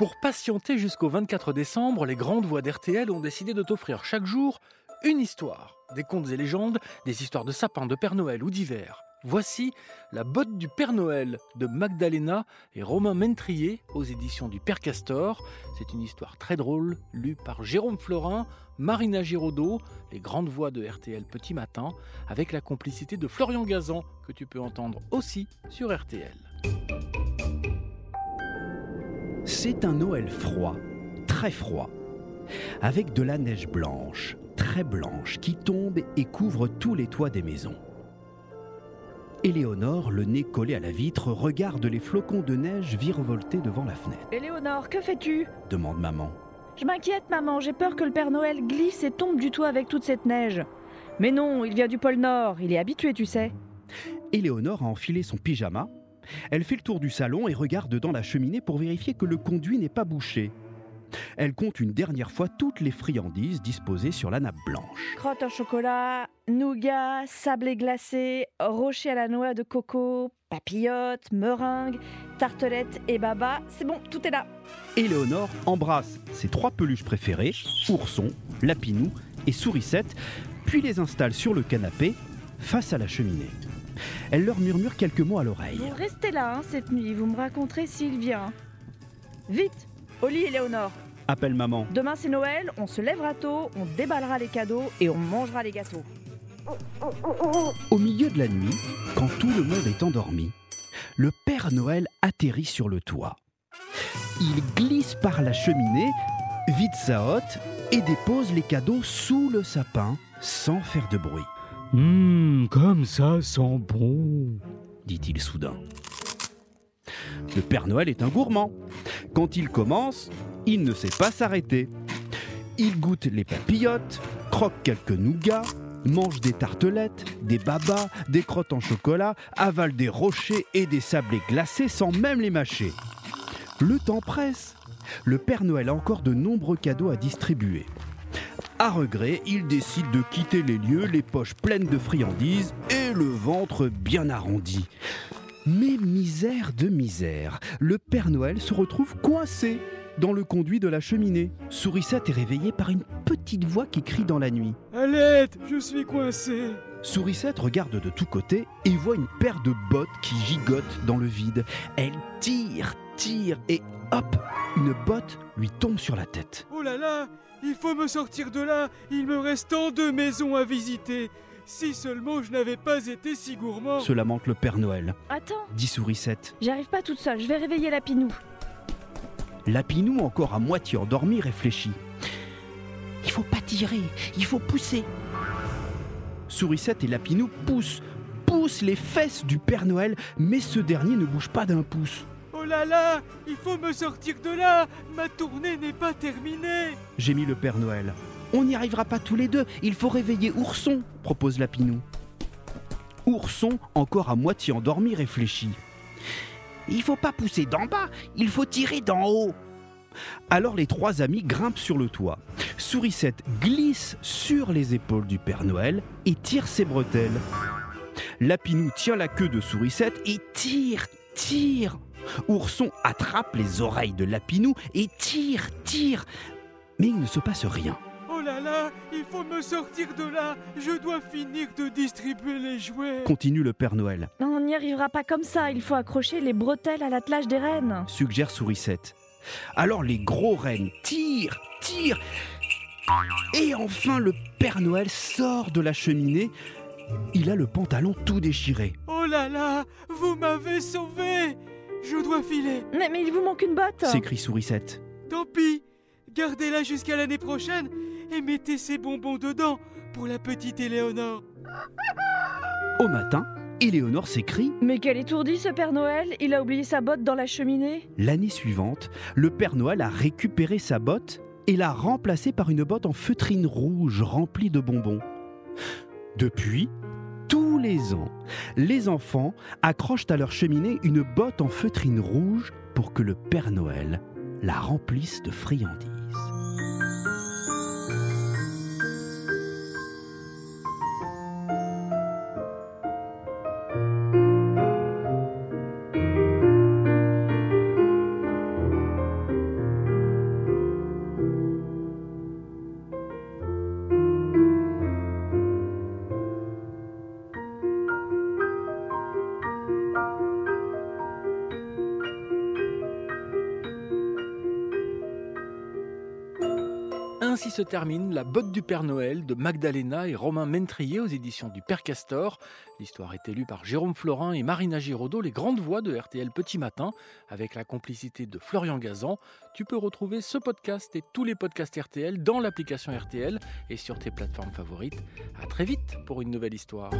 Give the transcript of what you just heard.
Pour patienter jusqu'au 24 décembre, les grandes voix d'RTL ont décidé de t'offrir chaque jour une histoire. Des contes et légendes, des histoires de sapins, de Père Noël ou d'hiver. Voici La botte du Père Noël de Magdalena et Romain Mentrier aux éditions du Père Castor. C'est une histoire très drôle, lue par Jérôme Florin, Marina Giraudot, les grandes voix de RTL Petit Matin, avec la complicité de Florian Gazan, que tu peux entendre aussi sur RTL. C'est un Noël froid, très froid, avec de la neige blanche, très blanche, qui tombe et couvre tous les toits des maisons. Éléonore, le nez collé à la vitre, regarde les flocons de neige virevolter devant la fenêtre. Éléonore, que fais-tu? Demande maman. Je m'inquiète, maman, j'ai peur que le Père Noël glisse et tombe du toit avec toute cette neige. Mais non, il vient du pôle Nord, il est habitué, tu sais. Éléonore a enfilé son pyjama. Elle fait le tour du salon et regarde dans la cheminée pour vérifier que le conduit n'est pas bouché. Elle compte une dernière fois toutes les friandises disposées sur la nappe blanche. Crotte en chocolat, nougat, sablé glacé, rocher à la noix de coco, papillotes, meringues, tartelettes et baba. C'est bon, tout est là. Éléonore embrasse ses trois peluches préférées, Ourson, Lapinou et Sourisette, puis les installe sur le canapé face à la cheminée. Elle leur murmure quelques mots à l'oreille. Vous restez là hein, cette nuit, vous me raconterez s'il vient. Vite, au lit, Éléonore. Appelle maman. Demain c'est Noël, on se lèvera tôt, on déballera les cadeaux et on mangera les gâteaux. Au milieu de la nuit, quand tout le monde est endormi, le Père Noël atterrit sur le toit. Il glisse par la cheminée, vide sa hotte et dépose les cadeaux sous le sapin sans faire de bruit. Hum, comme ça sent bon. dit-il soudain. Le Père Noël est un gourmand. Quand il commence, il ne sait pas s'arrêter. Il goûte les papillotes, croque quelques nougats, mange des tartelettes, des babas, des crottes en chocolat, avale des rochers et des sablés glacés sans même les mâcher. Le temps presse. Le Père Noël a encore de nombreux cadeaux à distribuer. À regret, il décide de quitter les lieux, les poches pleines de friandises et le ventre bien arrondi. Mais misère de misère, le Père Noël se retrouve coincé dans le conduit de la cheminée. Sourisette est réveillée par une petite voix qui crie dans la nuit. L'aide, je suis coincé. Sourisette regarde de tous côtés et voit une paire de bottes qui gigotent dans le vide. Elle tire, tire et hop, une botte lui tombe sur la tête. Oh là là, il faut me sortir de là. Il me reste tant de maisons à visiter. Si seulement je n'avais pas été si gourmand. Se lamente le Père Noël, Attends, dit Sourisette. j'arrive pas toute seule, je vais réveiller Lapinou. Lapinou, encore à moitié endormi, réfléchit. Il faut pas tirer, il faut pousser. Sourisette et Lapinou poussent, poussent les fesses du Père Noël, mais ce dernier ne bouge pas d'un pouce. Il faut me sortir de là. Ma tournée n'est pas terminée. Gémit le Père Noël. On n'y arrivera pas tous les deux, il faut réveiller Ourson, propose Lapinou. Ourson, encore à moitié endormi, réfléchit. Il faut pas pousser d'en bas, il faut tirer d'en haut. Alors les trois amis grimpent sur le toit. Sourisette glisse sur les épaules du Père Noël et tire ses bretelles. Lapinou tient la queue de Sourisette et tire, tire. Ourson attrape les oreilles de Lapinou et tire, tire. Mais il ne se passe rien. Oh là là, il faut me sortir de là. Je dois finir de distribuer les jouets. Continue le Père Noël, On n'y arrivera pas comme ça, il faut accrocher les bretelles à l'attelage des rennes. suggère Sourisette. Alors les gros rennes tirent, tirent. Et enfin le Père Noël sort de la cheminée. Il a le pantalon tout déchiré. Oh là là, vous m'avez sauvé. Je dois filer. Mais, mais il vous manque une botte s'écrie Sourisette. Tant pis. Gardez-la jusqu'à l'année prochaine et mettez ces bonbons dedans pour la petite Éléonore. Au matin, Éléonore s'écrie Mais quel étourdi ce Père Noël Il a oublié sa botte dans la cheminée L'année suivante, le Père Noël a récupéré sa botte et l'a remplacée par une botte en feutrine rouge remplie de bonbons. Depuis, tous les ans, les enfants accrochent à leur cheminée une botte en feutrine rouge pour que le Père Noël la remplisse de friandises. Ainsi se termine La botte du Père Noël de Magdalena et Romain Mentrier aux éditions du Père Castor. L'histoire est élue par Jérôme Florin et Marina Giraudot, les grandes voix de RTL Petit Matin, avec la complicité de Florian Gazan. Tu peux retrouver ce podcast et tous les podcasts RTL dans l'application RTL et sur tes plateformes favorites. À très vite pour une nouvelle histoire.